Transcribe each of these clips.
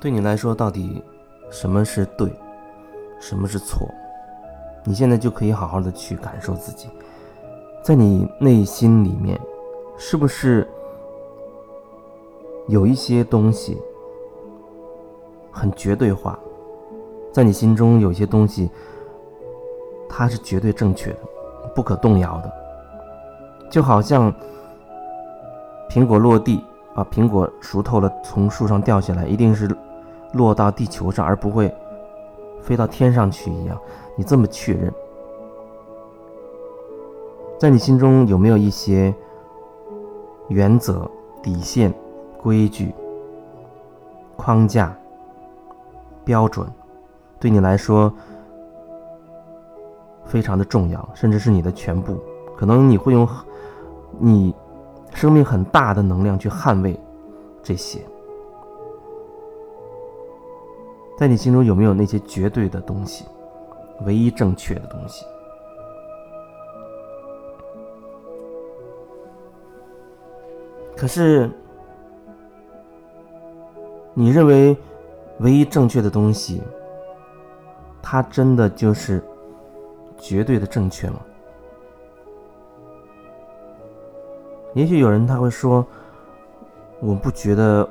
对你来说，到底什么是对，什么是错？你现在就可以好好的去感受自己，在你内心里面，是不是有一些东西很绝对化？在你心中有些东西，它是绝对正确的，不可动摇的，就好像苹果落地啊，苹果熟透了，从树上掉下来，一定是。落到地球上，而不会飞到天上去一样，你这么确认？在你心中有没有一些原则、底线、规矩、框架、标准，对你来说非常的重要，甚至是你的全部？可能你会用你生命很大的能量去捍卫这些。在你心中有没有那些绝对的东西，唯一正确的东西？可是，你认为唯一正确的东西，它真的就是绝对的正确吗？也许有人他会说：“我不觉得。”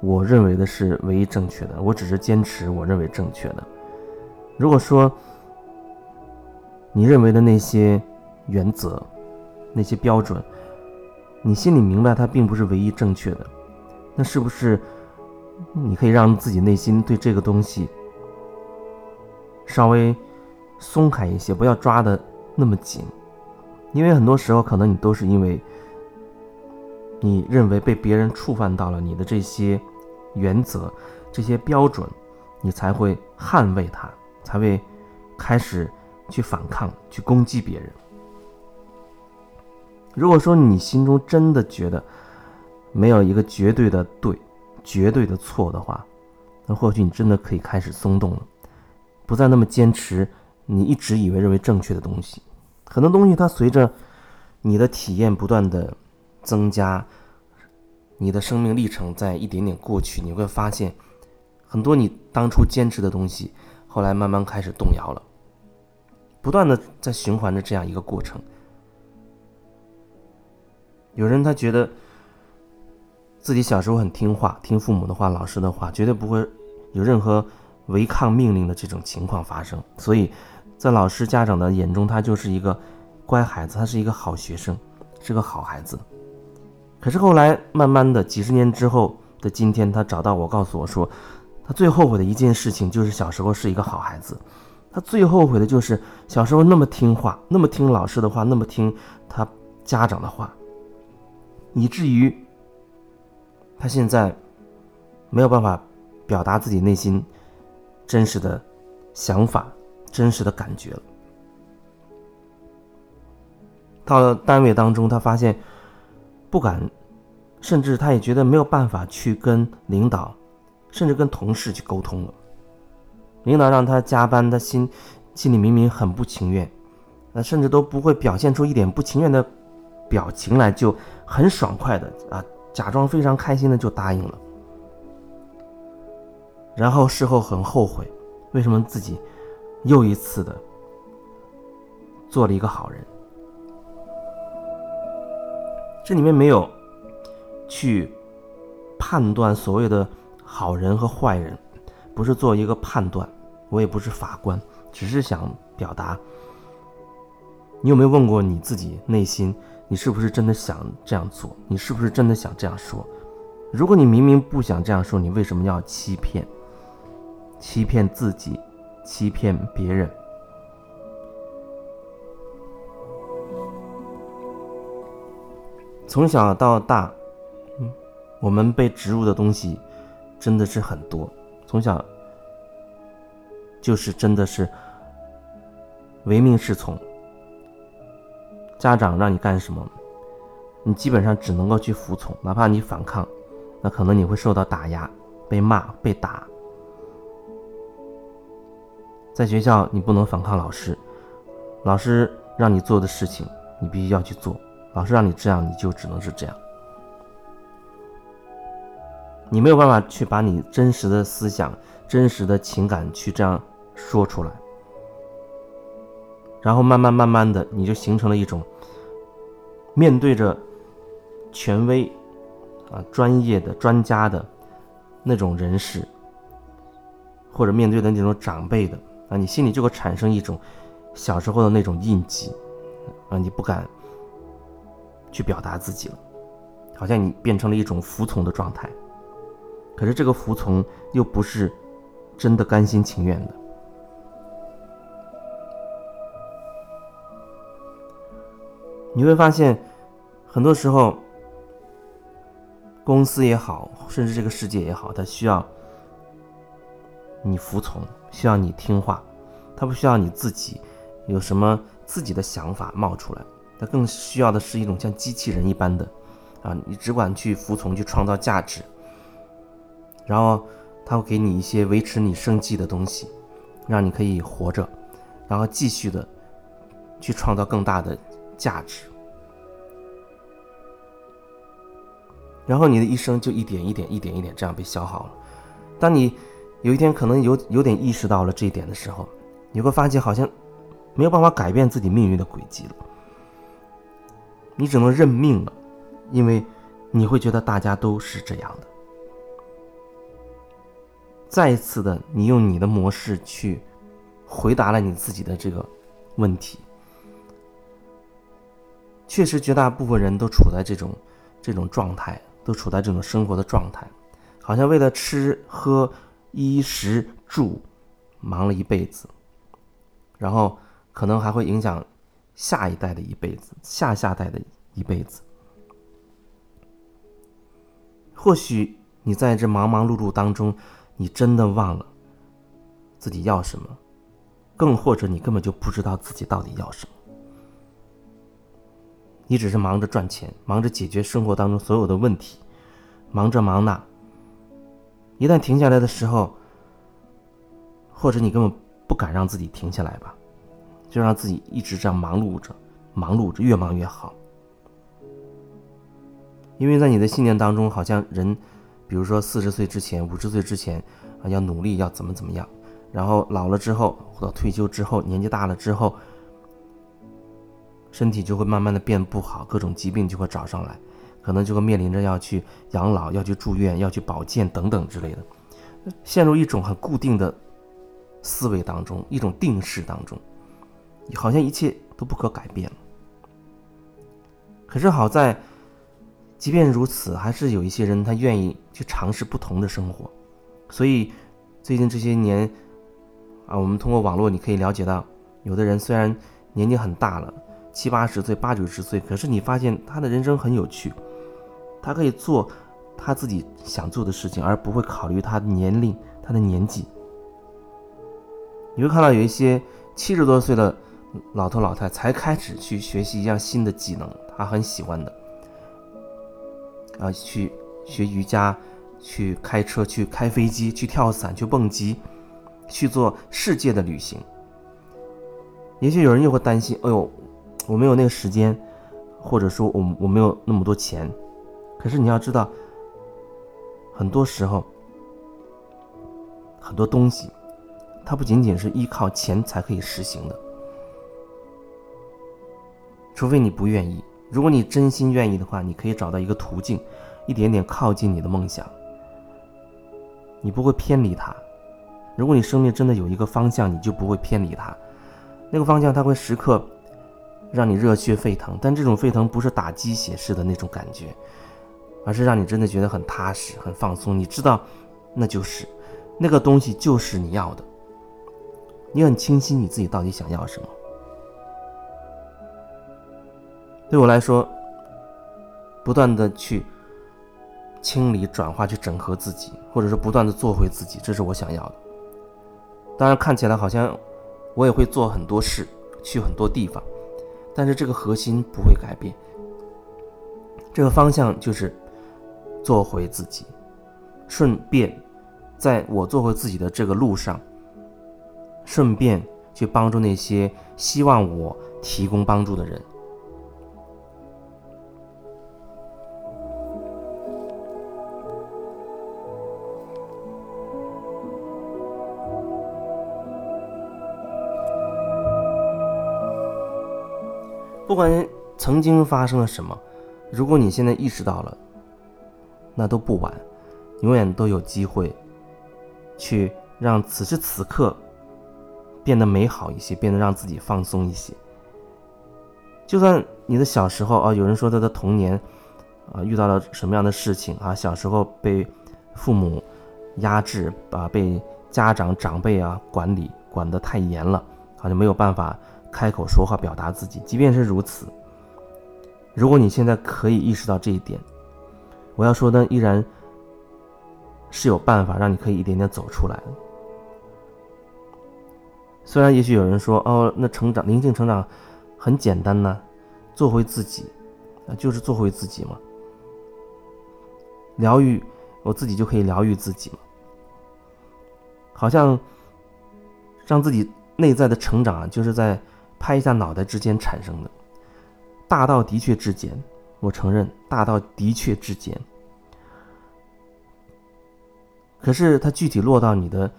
我认为的是唯一正确的，我只是坚持我认为正确的。如果说你认为的那些原则、那些标准，你心里明白它并不是唯一正确的，那是不是你可以让自己内心对这个东西稍微松开一些，不要抓的那么紧？因为很多时候，可能你都是因为你认为被别人触犯到了你的这些。原则，这些标准，你才会捍卫它，才会开始去反抗，去攻击别人。如果说你心中真的觉得没有一个绝对的对、绝对的错的话，那或许你真的可以开始松动了，不再那么坚持你一直以为认为正确的东西。很多东西它随着你的体验不断的增加。你的生命历程在一点点过去，你会发现，很多你当初坚持的东西，后来慢慢开始动摇了，不断的在循环着这样一个过程。有人他觉得自己小时候很听话，听父母的话、老师的话，绝对不会有任何违抗命令的这种情况发生，所以在老师、家长的眼中，他就是一个乖孩子，他是一个好学生，是个好孩子。可是后来，慢慢的，几十年之后的今天，他找到我，告诉我说，他最后悔的一件事情就是小时候是一个好孩子，他最后悔的就是小时候那么听话，那么听老师的话，那么听他家长的话，以至于他现在没有办法表达自己内心真实的想法、真实的感觉了。到了单位当中，他发现。不敢，甚至他也觉得没有办法去跟领导，甚至跟同事去沟通了。领导让他加班，他心心里明明很不情愿，那甚至都不会表现出一点不情愿的表情来，就很爽快的啊，假装非常开心的就答应了。然后事后很后悔，为什么自己又一次的做了一个好人。这里面没有去判断所谓的好人和坏人，不是做一个判断，我也不是法官，只是想表达。你有没有问过你自己内心，你是不是真的想这样做？你是不是真的想这样说？如果你明明不想这样说，你为什么要欺骗？欺骗自己，欺骗别人？从小到大，嗯，我们被植入的东西真的是很多。从小就是真的是唯命是从，家长让你干什么，你基本上只能够去服从，哪怕你反抗，那可能你会受到打压、被骂、被打。在学校，你不能反抗老师，老师让你做的事情，你必须要去做。老师让你这样，你就只能是这样。你没有办法去把你真实的思想、真实的情感去这样说出来，然后慢慢慢慢的，你就形成了一种面对着权威啊、专业的专家的那种人士，或者面对的那种长辈的啊，你心里就会产生一种小时候的那种印记啊，你不敢去表达自己了，好像你变成了一种服从的状态。可是这个服从又不是真的甘心情愿的。你会发现，很多时候，公司也好，甚至这个世界也好，它需要你服从，需要你听话，它不需要你自己有什么自己的想法冒出来，它更需要的是一种像机器人一般的，啊，你只管去服从，去创造价值。然后他会给你一些维持你生计的东西，让你可以活着，然后继续的去创造更大的价值。然后你的一生就一点一点、一点一点这样被消耗了。当你有一天可能有有点意识到了这一点的时候，你会发现好像没有办法改变自己命运的轨迹了，你只能认命了，因为你会觉得大家都是这样的。再一次的，你用你的模式去回答了你自己的这个问题。确实，绝大部分人都处在这种这种状态，都处在这种生活的状态，好像为了吃喝衣食住忙了一辈子，然后可能还会影响下一代的一辈子，下下代的一辈子。或许你在这忙忙碌碌当中。你真的忘了自己要什么，更或者你根本就不知道自己到底要什么。你只是忙着赚钱，忙着解决生活当中所有的问题，忙着忙那。一旦停下来的时候，或者你根本不敢让自己停下来吧，就让自己一直这样忙碌着，忙碌着，越忙越好。因为在你的信念当中，好像人。比如说四十岁之前、五十岁之前啊，要努力，要怎么怎么样，然后老了之后或者退休之后，年纪大了之后，身体就会慢慢的变不好，各种疾病就会找上来，可能就会面临着要去养老、要去住院、要去保健等等之类的，陷入一种很固定的思维当中，一种定式当中，好像一切都不可改变了。可是好在。即便如此，还是有一些人他愿意去尝试不同的生活，所以最近这些年啊，我们通过网络你可以了解到，有的人虽然年纪很大了，七八十岁、八九十岁，可是你发现他的人生很有趣，他可以做他自己想做的事情，而不会考虑他的年龄、他的年纪。你会看到有一些七十多岁的老头老太才开始去学习一项新的技能，他很喜欢的。啊，去学瑜伽，去开车，去开飞机，去跳伞，去蹦极，去做世界的旅行。也许有人又会担心：哎呦，我没有那个时间，或者说我我没有那么多钱。可是你要知道，很多时候，很多东西，它不仅仅是依靠钱才可以实行的，除非你不愿意。如果你真心愿意的话，你可以找到一个途径，一点点靠近你的梦想。你不会偏离它。如果你生命真的有一个方向，你就不会偏离它。那个方向它会时刻让你热血沸腾，但这种沸腾不是打鸡血式的那种感觉，而是让你真的觉得很踏实、很放松。你知道，那就是那个东西就是你要的。你很清晰你自己到底想要什么。对我来说，不断的去清理、转化、去整合自己，或者是不断的做回自己，这是我想要的。当然，看起来好像我也会做很多事，去很多地方，但是这个核心不会改变。这个方向就是做回自己，顺便在我做回自己的这个路上，顺便去帮助那些希望我。提供帮助的人。不管曾经发生了什么，如果你现在意识到了，那都不晚，永远都有机会去让此时此刻变得美好一些，变得让自己放松一些。就算你的小时候啊，有人说他的童年啊遇到了什么样的事情啊，小时候被父母压制啊，被家长长辈啊管理管得太严了，好像没有办法。开口说话表达自己，即便是如此，如果你现在可以意识到这一点，我要说的依然是有办法让你可以一点点走出来。虽然也许有人说，哦，那成长灵性成长很简单呢，做回自己，啊，就是做回自己嘛。疗愈我自己就可以疗愈自己嘛，好像让自己内在的成长啊，就是在。拍一下脑袋之间产生的，大道的确至简，我承认大道的确至简。可是它具体落到你的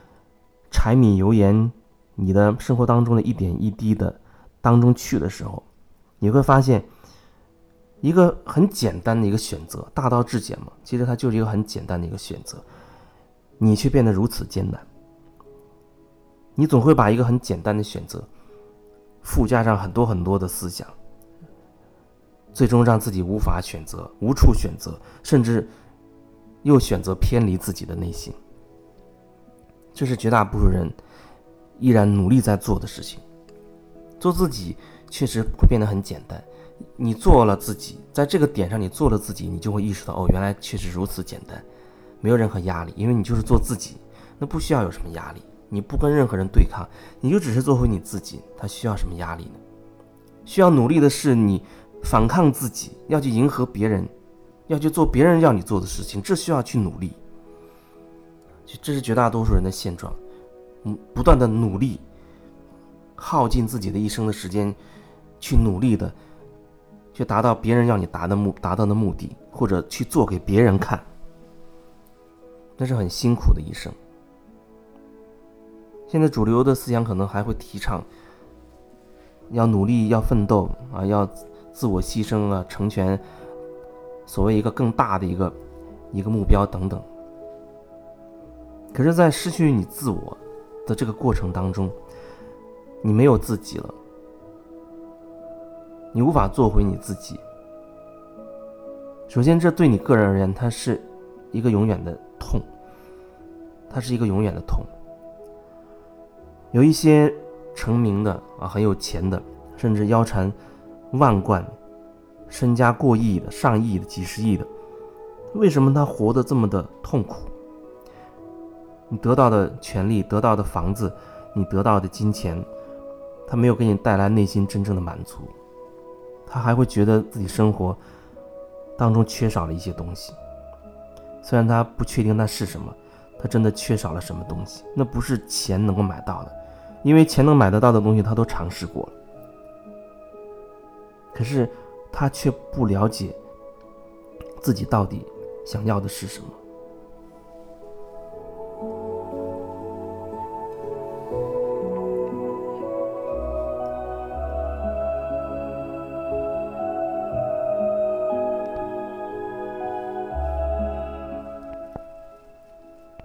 柴米油盐、你的生活当中的一点一滴的当中去的时候，你会发现一个很简单的一个选择，大道至简嘛，其实它就是一个很简单的一个选择，你却变得如此艰难。你总会把一个很简单的选择。附加上很多很多的思想，最终让自己无法选择、无处选择，甚至又选择偏离自己的内心。这是绝大多数人依然努力在做的事情。做自己确实会变得很简单。你做了自己，在这个点上你做了自己，你就会意识到哦，原来确实如此简单，没有任何压力，因为你就是做自己，那不需要有什么压力。你不跟任何人对抗，你就只是做回你自己。他需要什么压力呢？需要努力的是你反抗自己，要去迎合别人，要去做别人要你做的事情，这需要去努力。这是绝大多数人的现状，嗯，不断的努力，耗尽自己的一生的时间，去努力的，去达到别人要你达的目达到的目的，或者去做给别人看，那是很辛苦的一生。现在主流的思想可能还会提倡，要努力，要奋斗啊，要自我牺牲啊，成全所谓一个更大的一个一个目标等等。可是，在失去你自我的这个过程当中，你没有自己了，你无法做回你自己。首先，这对你个人而言，它是一个永远的痛，它是一个永远的痛。有一些成名的啊，很有钱的，甚至腰缠万贯、身家过亿的、上亿的、几十亿的，为什么他活得这么的痛苦？你得到的权利、得到的房子、你得到的金钱，他没有给你带来内心真正的满足，他还会觉得自己生活当中缺少了一些东西，虽然他不确定那是什么，他真的缺少了什么东西，那不是钱能够买到的。因为钱能买得到的东西，他都尝试过了，可是他却不了解自己到底想要的是什么。